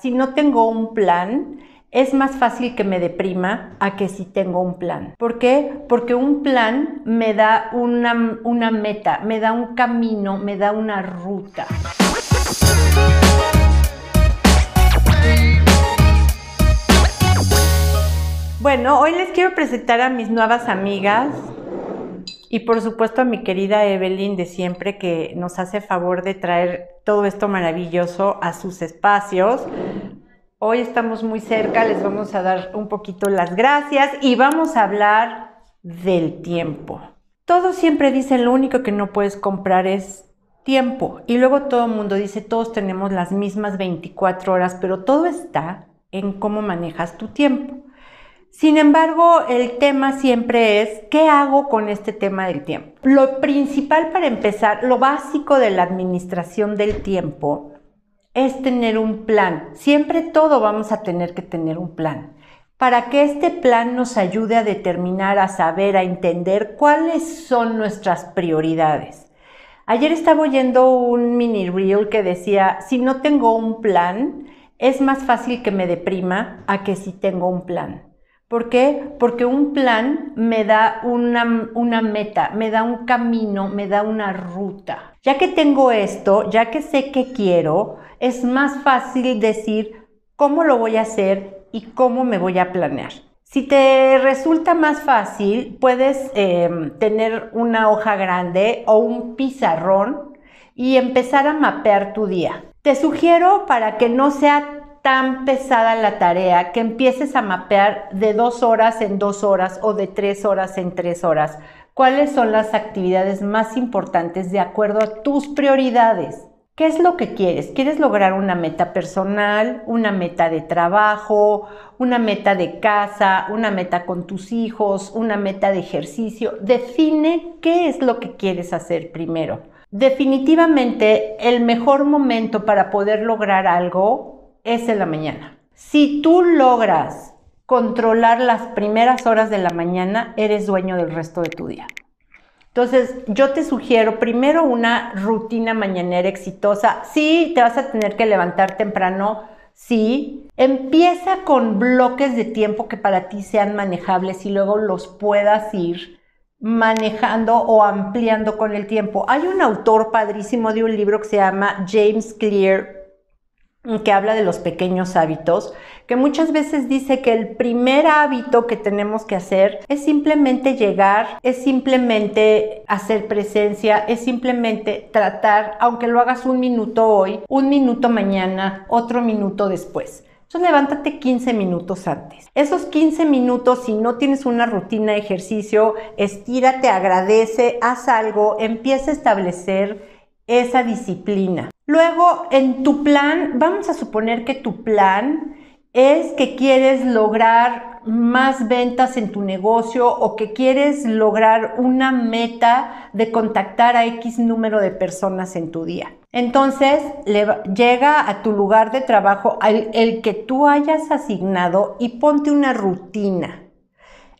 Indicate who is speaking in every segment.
Speaker 1: Si no tengo un plan, es más fácil que me deprima a que si tengo un plan. ¿Por qué? Porque un plan me da una, una meta, me da un camino, me da una ruta. Bueno, hoy les quiero presentar a mis nuevas amigas y por supuesto a mi querida Evelyn de siempre que nos hace favor de traer todo esto maravilloso a sus espacios. Hoy estamos muy cerca, les vamos a dar un poquito las gracias y vamos a hablar del tiempo. Todos siempre dicen lo único que no puedes comprar es tiempo y luego todo el mundo dice todos tenemos las mismas 24 horas, pero todo está en cómo manejas tu tiempo. Sin embargo, el tema siempre es, ¿qué hago con este tema del tiempo? Lo principal para empezar, lo básico de la administración del tiempo es tener un plan. Siempre todo vamos a tener que tener un plan. Para que este plan nos ayude a determinar, a saber, a entender cuáles son nuestras prioridades. Ayer estaba oyendo un mini reel que decía, si no tengo un plan, es más fácil que me deprima a que si tengo un plan. ¿Por qué? Porque un plan me da una, meta, me da un camino, me da una ruta. Ya que tengo esto, ya que sé qué quiero, es más fácil decir cómo lo voy a hacer y cómo me voy a planear. Si te resulta más fácil, puedes em, tener una hoja grande o un pizarrón y empezar a mapear tu día. Te sugiero para que no sea tan pesada la tarea que empieces a mapear de dos horas en dos horas o de tres horas en tres horas cuáles son las actividades más importantes de acuerdo a tus prioridades. ¿Qué es lo que quieres? ¿Quieres lograr una meta personal, una meta de trabajo, una meta de casa, una meta con tus hijos, una meta de ejercicio? Define qué es lo que quieres hacer primero. Definitivamente el mejor momento para poder lograr algo es en la mañana. Si tú logras controlar las primeras horas de la mañana, eres dueño del resto de tu día. Entonces, yo te sugiero primero una rutina mañanera exitosa. Sí, te vas a tener que levantar temprano. Sí, empieza con bloques de tiempo que para ti sean manejables y luego los puedas ir manejando o ampliando con el tiempo. Hay un autor padrísimo de un libro que se llama James Clear que habla de los pequeños hábitos, que muchas veces dice que el primer hábito que tenemos que hacer es simplemente llegar, es simplemente hacer presencia, es simplemente tratar, aunque lo hagas un minuto hoy, un minuto mañana, otro minuto después. Entonces levántate 15 minutos antes. Esos 15 minutos, si no tienes una rutina de ejercicio, estírate, agradece, haz algo, empieza a establecer esa disciplina. Luego, en tu plan, vamos a suponer que tu plan es que quieres lograr más ventas en tu negocio o que quieres lograr una meta de contactar a X número de personas en tu día. Entonces, llega a tu lugar de trabajo el que tú hayas asignado y ponte una rutina.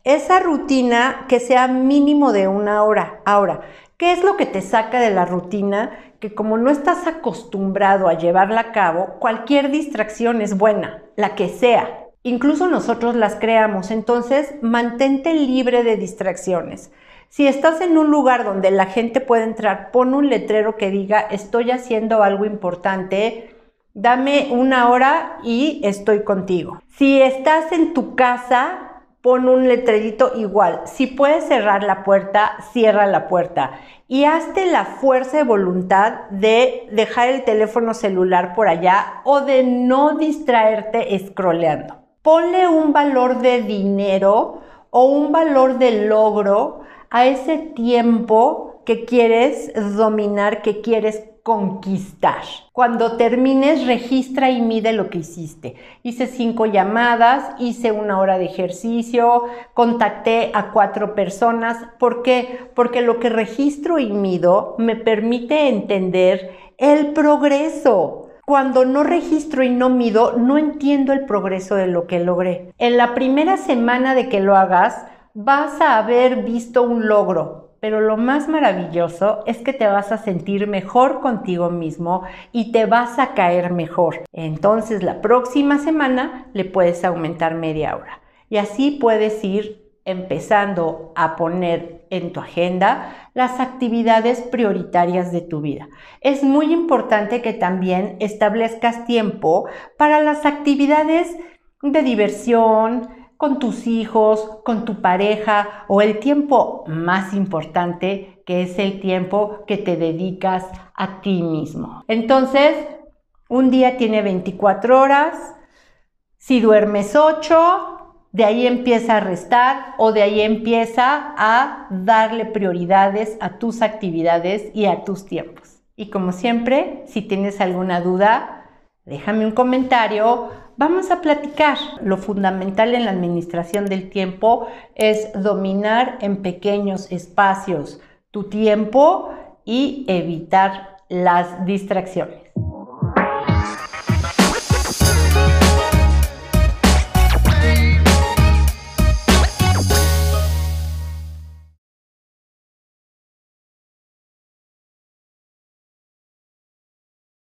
Speaker 1: Esa rutina que sea mínimo de una hora. Ahora, ¿qué es lo que te saca de la rutina? que como no estás acostumbrado a llevarla a cabo, cualquier distracción es buena, la que sea. Incluso nosotros las creamos, entonces mantente libre de distracciones. Si estás en un lugar donde la gente puede entrar, pon un letrero que diga estoy haciendo algo importante, dame una hora y estoy contigo. Si estás en tu casa, pon un letrerito igual. Si puedes cerrar la puerta, cierra la puerta. Y hazte la fuerza de voluntad de dejar el teléfono celular por allá o de no distraerte scrolleando. Ponle un valor de dinero o un valor de logro a ese tiempo que quieres dominar, que quieres conquistar. Cuando termines, registra y mide lo que hiciste. Hice cinco llamadas, hice una hora de ejercicio, contacté a cuatro personas. ¿Por qué? Porque lo que registro y mido me permite entender el progreso. Cuando no registro y no mido, no entiendo el progreso de lo que logré. En la primera semana de que lo hagas, vas a haber visto un logro pero lo más maravilloso es que te vas a sentir mejor contigo mismo y te vas a caer mejor. Entonces la próxima semana le puedes aumentar media hora y así puedes ir empezando a poner en tu agenda las actividades prioritarias de tu vida. Es muy importante que también establezcas tiempo para las actividades de diversión, con tus hijos, con tu pareja o el tiempo más importante que es el tiempo que te dedicas a ti mismo. Entonces, un día tiene 24 horas, si duermes 8, de ahí empieza a restar o de ahí empieza a darle prioridades a tus actividades y a tus tiempos. Y como siempre, si tienes alguna duda, déjame un comentario Vamos a platicar. Lo fundamental en la administración del tiempo es dominar en pequeños espacios tu tiempo y evitar las distracciones.